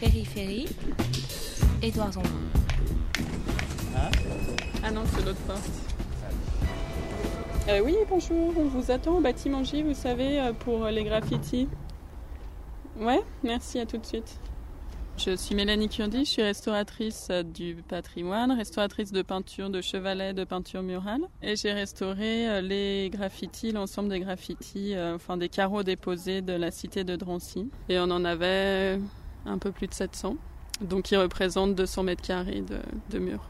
Périphérie, Édouard Zambon. Ah non, c'est l'autre porte. Euh, oui, bonjour, on vous attend au bâtiment J, vous savez, euh, pour les graffitis. Ouais, merci, à tout de suite. Je suis Mélanie Kurdi, je suis restauratrice euh, du patrimoine, restauratrice de peinture, de chevalet, de peinture murale. Et j'ai restauré euh, les graffitis, l'ensemble des graffitis, euh, enfin des carreaux déposés de la cité de Drancy. Et on en avait un peu plus de 700, donc ils représentent 200 mètres carrés de, de murs.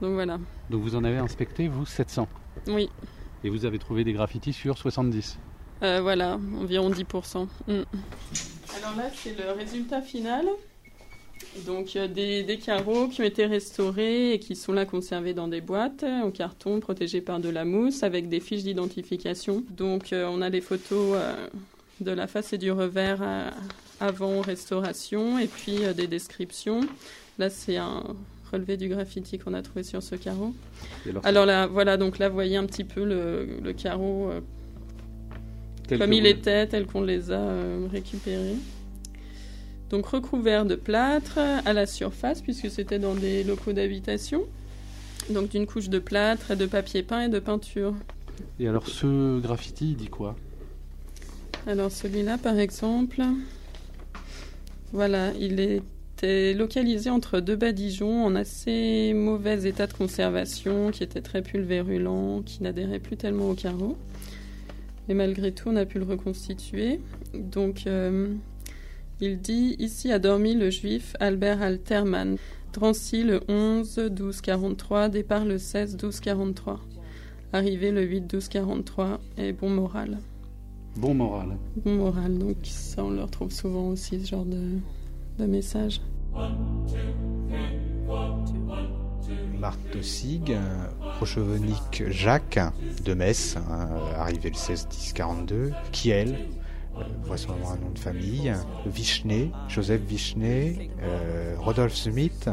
Donc voilà. Donc vous en avez inspecté, vous, 700 Oui, Et vous avez trouvé des graffitis sur 70 Euh, voilà, environ 10%. Mm. Alors là, c'est le résultat final. Donc euh, des, des carreaux qui ont été restaurés et qui sont là conservés dans des boîtes en carton protégés par de la mousse avec des fiches d'identification. Donc euh, on a les photos euh, de la face et du revers euh, avant restauration et puis euh, des descriptions. Là, c'est un relevé du graffiti qu'on a trouvé sur ce carreau. Alors, là, voilà, donc là, vous voyez un petit peu le, le carreau euh, comme il était, tel qu'on les a euh, récupérés. Donc recouvert de plâtre à la surface, puisque c'était dans des locaux d'habitation. Donc d'une couche de plâtre, de papier peint et de peinture. Et alors ce graffiti, il dit quoi? Alors celui-là, par exemple, voilà, il était localisé entre deux badigeons en assez mauvais état de conservation, qui étaient très pulvérulents, qui n'adhéraient plus tellement au carreau. Et malgré tout, on a pu le reconstituer. Donc, euh, il dit Ici a dormi le juif Albert Alterman. Drancy le 11 12 43, départ le 16 12 43. Arrivé le 8 12 43 et bon moral. Bon moral. Bon moral, donc ça on le retrouve souvent aussi, ce genre de, de message. Marthe Sig, euh, Rochevenique Jacques de Metz, euh, arrivé le 16-10-42, Kiel, euh, vraisemblablement un nom de famille, Vichnet, Joseph Vichnet, euh, Rodolphe Smith,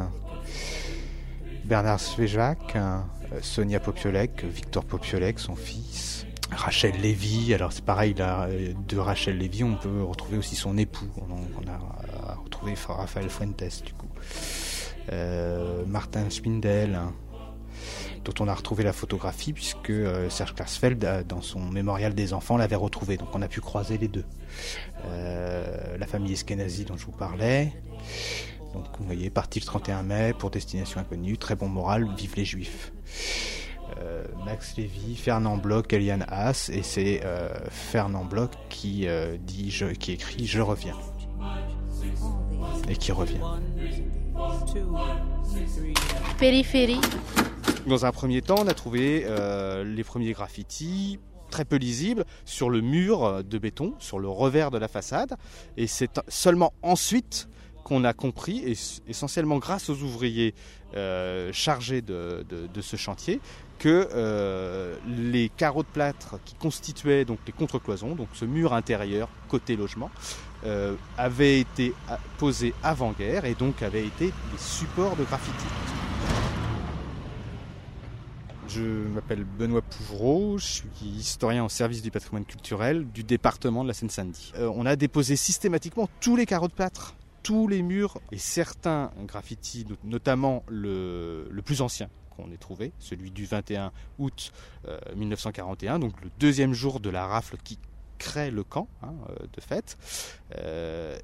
Bernard Svejac, euh, Sonia Popiolek, Victor Popiolek, son fils, Rachel Lévy, alors c'est pareil, euh, de Rachel Lévy, on peut retrouver aussi son époux, on, a retrouvé Raphaël Fuentes, du coup. Euh, Martin Spindel, hein, dont on a retrouvé la photographie puisque euh, Serge Klarsfeld, dans son mémorial des enfants, l'avait retrouvé. Donc on a pu croiser les deux. La famille Eskenazi dont je vous parlais. Donc vous voyez, parti le 31 mai pour destination inconnue, très bon moral, vive les juifs. Max Lévy, Fernand Bloch, Eliane Haas, et c'est euh, Fernand Bloch qui euh, dit, je, qui écrit Je reviens et qui revient. Périphérie, Dans un premier temps, on a trouvé euh, les premiers graffitis très peu lisibles sur le mur de béton, sur le revers de la façade. Et c'est seulement ensuite qu'on a compris, essentiellement grâce aux ouvriers euh, chargés de, ce chantier, que euh, les carreaux de plâtre qui constituaient donc les contrecloisons, donc ce mur intérieur côté logement, euh, avaient été posés avant-guerre et donc avaient été des supports de graffiti. Je m'appelle Benoît Pouvreau, je suis historien au service du patrimoine culturel du département de la Seine-Saint-Denis. On a déposé systématiquement tous les carreaux de plâtre, tous les murs et certains graffitis, not- notamment le, plus ancien qu'on ait trouvé, celui du 21 août euh, 1941, donc le deuxième jour de la rafle qui crée le camp hein, euh, de fait. Euh,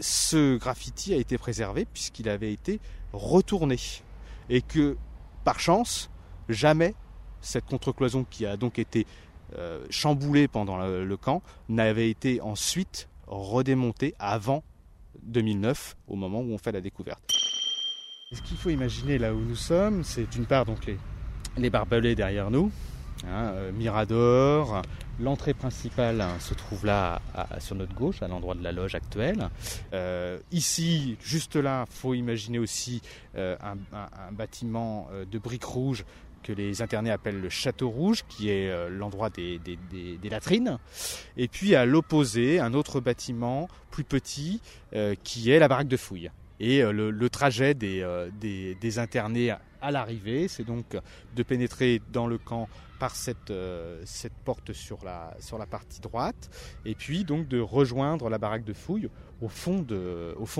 ce graffiti a été préservé puisqu'il avait été retourné et que par chance jamais cette contrecloison qui a donc été euh, chamboulée pendant le, le camp n'avait été ensuite redémontée avant 2009 au moment où on fait la découverte. Ce qu'il faut imaginer là où nous sommes, c'est d'une part donc les, barbelés derrière nous, hein, euh, Mirador, l'entrée principale hein, se trouve là sur notre gauche, à l'endroit de la loge actuelle. Euh, ici, juste là, faut imaginer aussi euh, un, bâtiment de briques rouges que les internés appellent le Château Rouge, qui est euh, l'endroit des, latrines. Et puis à l'opposé, un autre bâtiment plus petit, euh, qui est la baraque de fouilles. Et le, le, trajet des, internés à l'arrivée, c'est donc de pénétrer dans le camp par cette, porte sur la, partie droite, et puis donc de rejoindre la baraque de fouille au fond,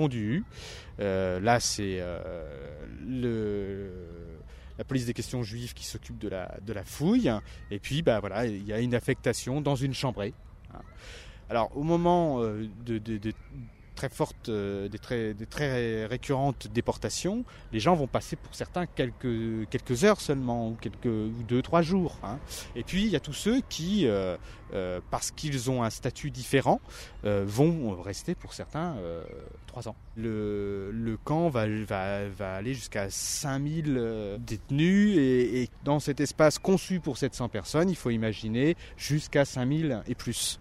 du U. Euh, là, c'est le la police des questions juives qui s'occupe de la, de la fouille. Et puis, bah, voilà, il y a une affectation dans une chambrée. Alors, au moment de, de, très fortes, euh, des, très, récurrentes déportations, les gens vont passer pour certains quelques, heures seulement, ou, quelques, deux, trois jours. Hein. Et puis il y a tous ceux qui, euh, euh, parce qu'ils ont un statut différent, vont rester pour certains trois ans. Le, camp va, aller jusqu'à 5000 détenus et dans cet espace conçu pour 700 personnes, il faut imaginer jusqu'à 5000 et plus,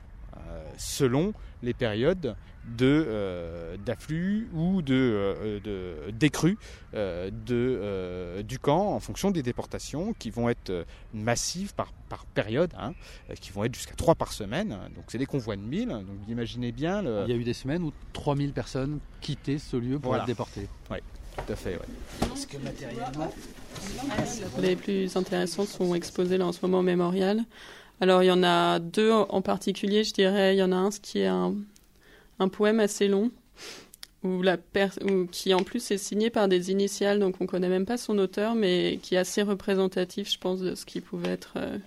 selon les périodes de euh, d'afflux ou de, euh, de décrue euh, de, du camp en fonction des déportations qui vont être massives par, par période, hein, qui vont être jusqu'à 3 par semaine. Donc c'est des convois de 1000. Donc imaginez bien. Il y a eu des semaines où 3000 personnes quittaient ce lieu pour être déportées. Oui, tout à fait. Parce que matériellement. Les plus intéressants sont exposés là en ce moment au mémorial. Alors il y en a deux en particulier, je dirais. Il y en a un qui est un, un poème assez long, qui en plus est signé par des initiales, donc on connaît même pas son auteur, mais qui est assez représentatif, je pense, de ce qui pouvait être euh,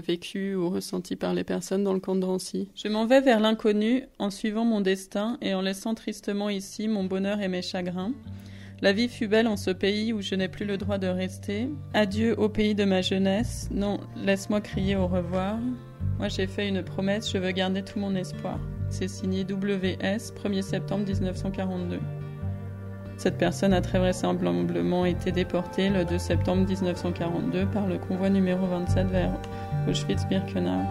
vécu ou ressenti par les personnes dans le camp de Drancy. Je m'en vais vers l'inconnu en suivant mon destin et en laissant tristement ici mon bonheur et mes chagrins. La vie fut belle en ce pays où je n'ai plus le droit de rester. Adieu au pays de ma jeunesse. Non, laisse-moi crier au revoir. Moi j'ai fait une promesse, je veux garder tout mon espoir. C'est signé WS, 1er septembre 1942. Cette personne a très vraisemblablement été déportée le 2 septembre 1942 par le convoi numéro 27 vers Auschwitz-Birkenau.